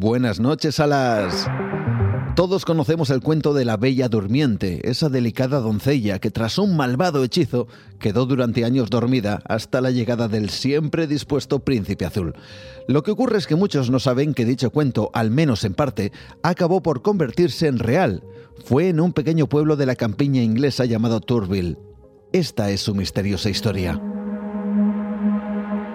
Buenas noches a las... Todos conocemos el cuento de la Bella Durmiente, esa delicada doncella que tras un malvado hechizo quedó durante años dormida hasta la llegada del siempre dispuesto príncipe azul. Lo que ocurre es que muchos no saben que dicho cuento, al menos en parte, acabó por convertirse en real. Fue en un pequeño pueblo de la campiña inglesa llamado Turville. Esta es su misteriosa historia.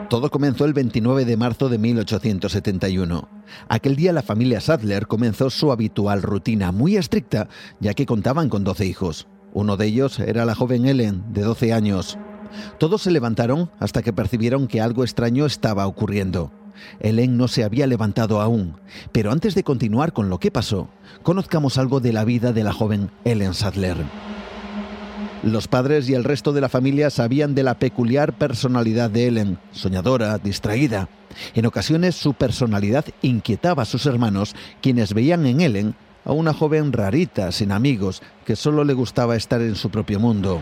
Todo comenzó el 29 de marzo de 1871. Aquel día la familia Sadler comenzó su habitual rutina, muy estricta, ya que contaban con 12 hijos. Uno de ellos era la joven Ellen, de 12 años. Todos se levantaron hasta que percibieron que algo extraño estaba ocurriendo. Ellen no se había levantado aún, pero antes de continuar con lo que pasó, conozcamos algo de la vida de la joven Ellen Sadler. Los padres y el resto de la familia sabían de la peculiar personalidad de Ellen, soñadora, distraída. En ocasiones su personalidad inquietaba a sus hermanos, quienes veían en Ellen a una joven rarita, sin amigos, que solo le gustaba estar en su propio mundo.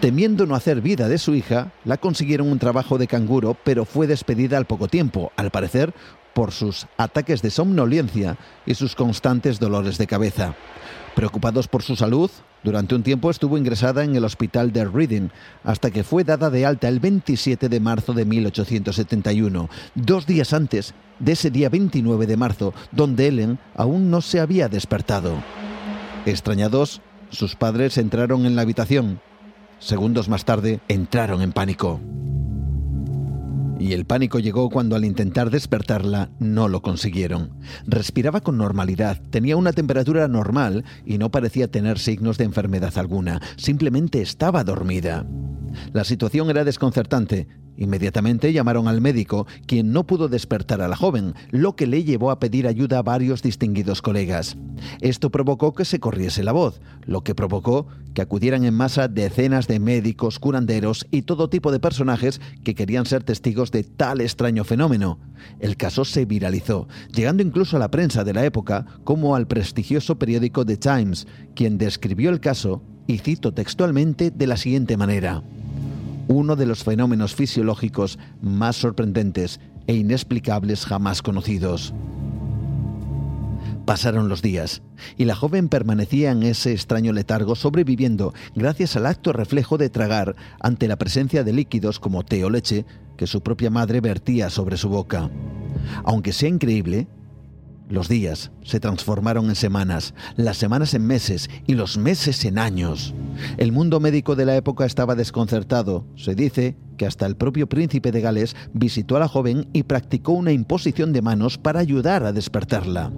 Temiendo no hacer vida de su hija, la consiguieron un trabajo de canguro, pero fue despedida al poco tiempo, al parecer por sus ataques de somnolencia y sus constantes dolores de cabeza. Preocupados por su salud, durante un tiempo estuvo ingresada en el hospital de Reading hasta que fue dada de alta el 27 de marzo de 1871, dos días antes de ese día 29 de marzo, donde Ellen aún no se había despertado. Extrañados, sus padres entraron en la habitación. Segundos más tarde, entraron en pánico. Y el pánico llegó cuando al intentar despertarla no lo consiguieron. Respiraba con normalidad, tenía una temperatura normal y no parecía tener signos de enfermedad alguna, simplemente estaba dormida. La situación era desconcertante. Inmediatamente llamaron al médico, quien no pudo despertar a la joven, lo que le llevó a pedir ayuda a varios distinguidos colegas. Esto provocó que se corriese la voz, lo que provocó que acudieran en masa decenas de médicos, curanderos y todo tipo de personajes que querían ser testigos de tal extraño fenómeno. El caso se viralizó, llegando incluso a la prensa de la época como al prestigioso periódico The Times, quien describió el caso, y cito textualmente de la siguiente manera uno de los fenómenos fisiológicos más sorprendentes e inexplicables jamás conocidos. Pasaron los días y la joven permanecía en ese extraño letargo sobreviviendo gracias al acto reflejo de tragar ante la presencia de líquidos como té o leche que su propia madre vertía sobre su boca. Aunque sea increíble, los días se transformaron en semanas, las semanas en meses y los meses en años. El mundo médico de la época estaba desconcertado. Se dice que hasta el propio príncipe de Gales visitó a la joven y practicó una imposición de manos para ayudar a despertarla.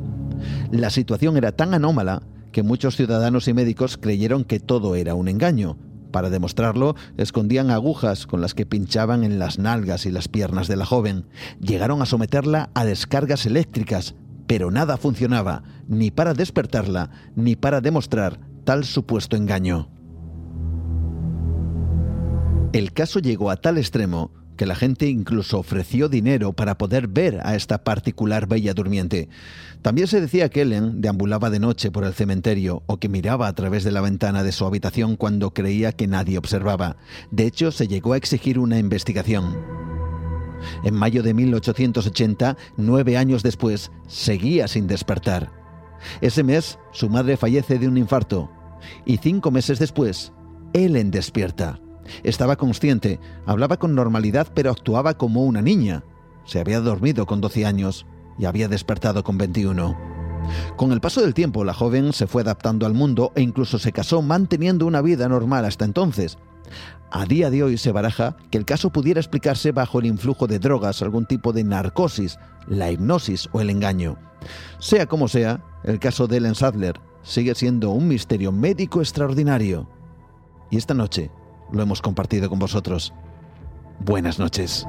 La situación era tan anómala que muchos ciudadanos y médicos creyeron que todo era un engaño. Para demostrarlo, escondían agujas con las que pinchaban en las nalgas y las piernas de la joven. Llegaron a someterla a descargas eléctricas, pero nada funcionaba, ni para despertarla, ni para demostrar tal supuesto engaño. El caso llegó a tal extremo que la gente incluso ofreció dinero para poder ver a esta particular bella durmiente. También se decía que Ellen deambulaba de noche por el cementerio o que miraba a través de la ventana de su habitación cuando creía que nadie observaba. De hecho, se llegó a exigir una investigación. En mayo de 1880, nueve años después, seguía sin despertar. Ese mes, su madre fallece de un infarto. Y cinco meses después, Ellen despierta. Estaba consciente, hablaba con normalidad, pero actuaba como una niña. Se había dormido con 12 años y había despertado con 21. Con el paso del tiempo, la joven se fue adaptando al mundo e incluso se casó manteniendo una vida normal hasta entonces. A día de hoy se baraja que el caso pudiera explicarse bajo el influjo de drogas, algún tipo de narcosis, la hipnosis o el engaño. Sea como sea, el caso de Ellen Sadler sigue siendo un misterio médico extraordinario. Y esta noche lo hemos compartido con vosotros. Buenas noches.